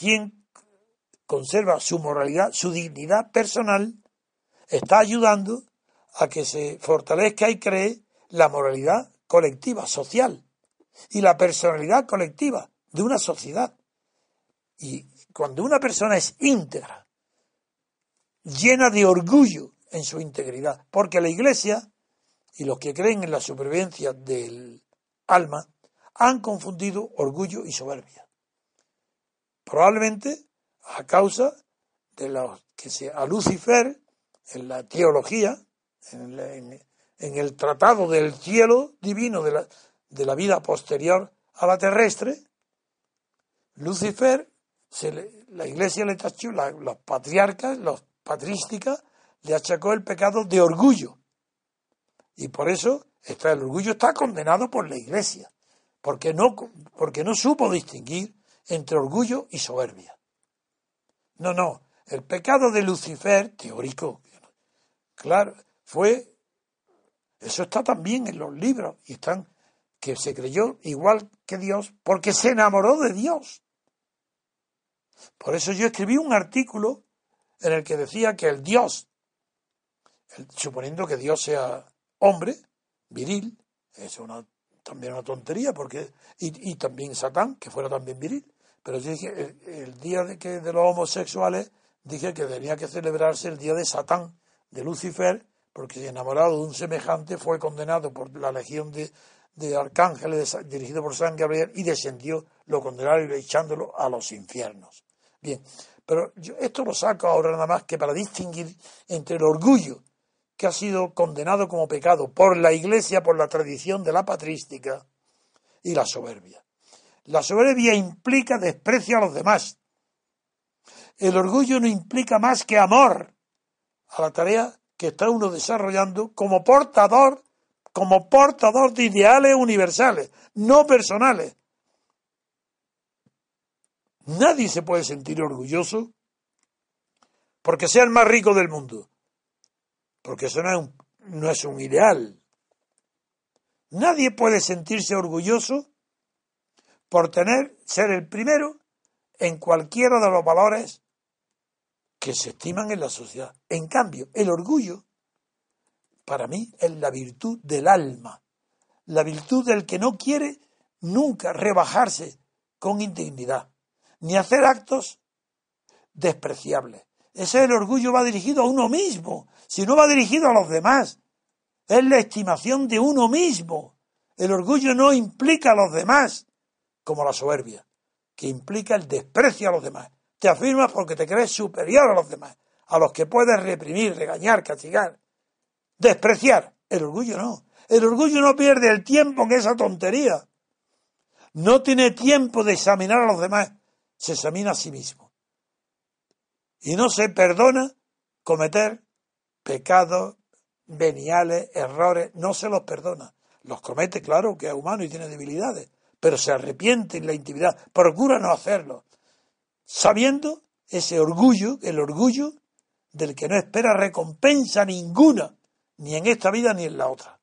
Quien conserva su moralidad, su dignidad personal, está ayudando a que se fortalezca y cree la moralidad colectiva, social, y la personalidad colectiva de una sociedad. Y cuando una persona es íntegra, llena de orgullo en su integridad, porque la Iglesia y los que creen en la supervivencia del alma han confundido orgullo y soberbia probablemente a causa de lo que se a Lucifer en la teología, en, el tratado del cielo divino de la, de la, vida posterior a la terrestre, Lucifer, se la iglesia le tachó, los patriarcas, los patrísticas, le achacó el pecado de orgullo. Y por eso está, el orgullo está condenado por la iglesia, porque no, porque no supo distinguir entre orgullo y soberbia. No, no, el pecado de Lucifer, teórico, claro, fue, eso está también en los libros, y están, que se creyó igual que Dios, porque se enamoró de Dios. Por eso yo escribí un artículo en el que decía que el Dios, suponiendo que Dios sea hombre, viril, es una, también una tontería, porque, y, y también Satán, que fuera también viril, pero yo dije, el, día de, los homosexuales, dije que tenía que celebrarse el día de Satán, de Lucifer, porque enamorado de un semejante fue condenado por la legión de, arcángeles dirigido por San Gabriel y descendió, lo condenaron echándolo a los infiernos. Bien, pero yo esto lo saco ahora nada más que para distinguir entre el orgullo que ha sido condenado como pecado por la Iglesia, por la tradición de la patrística, y la soberbia. La soberbia implica desprecio a los demás. El orgullo no implica más que amor a la tarea que está uno desarrollando como portador, como portador de ideales universales, no personales. Nadie se puede sentir orgulloso porque sea el más rico del mundo, porque eso no es un, no es un ideal. Nadie puede sentirse orgulloso por tener, ser el primero en cualquiera de los valores que se estiman en la sociedad. En cambio, el orgullo, para mí, es la virtud del alma, la virtud del que no quiere nunca rebajarse con indignidad, ni hacer actos despreciables. Ese el orgullo va dirigido a uno mismo, si no va dirigido a los demás. Es la estimación de uno mismo. El orgullo no implica a los demás, como la soberbia, que implica el desprecio a los demás. Te afirmas porque te crees superior a los demás, a los que puedes reprimir, regañar, castigar, despreciar. El orgullo no. El orgullo no pierde el tiempo en esa tontería. No tiene tiempo de examinar a los demás, se examina a sí mismo. Y no se perdona cometer pecados veniales, errores, no se los perdona. Los comete, claro, que es humano y tiene debilidades, pero se arrepiente en la intimidad, procura no hacerlo, sabiendo ese orgullo, el orgullo del que no espera recompensa ninguna, ni en esta vida ni en la otra.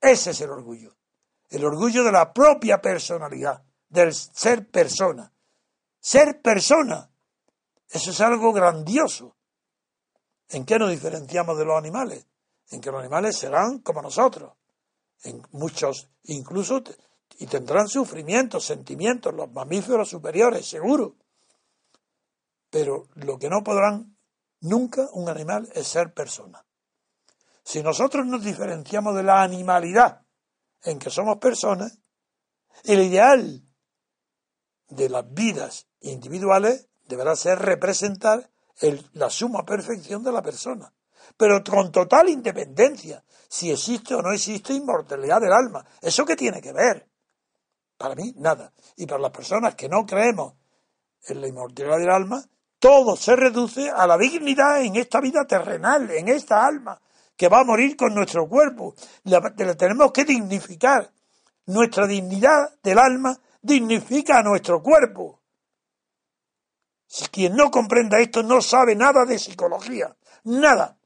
Ese es el orgullo, el orgullo de la propia personalidad, del ser persona. Ser persona, eso es algo grandioso. ¿En qué nos diferenciamos de los animales? En que los animales serán como nosotros. En muchos, incluso y tendrán sufrimientos, sentimientos, los mamíferos superiores, seguro. Pero lo que no podrán nunca un animal es ser persona. Si nosotros nos diferenciamos de la animalidad en que somos personas, el ideal de las vidas individuales deberá ser representar la suma perfección de la persona. pero con total independencia, si existe o no existe inmortalidad del alma. ¿Eso qué tiene que ver? Para mí, nada. Y para las personas que no creemos en la inmortalidad del alma, todo se reduce a la dignidad en esta vida terrenal, en esta alma, que va a morir con nuestro cuerpo. La, tenemos que dignificar. Nuestra dignidad del alma dignifica a nuestro cuerpo. Si quien no comprenda esto no sabe nada de psicología. Nada.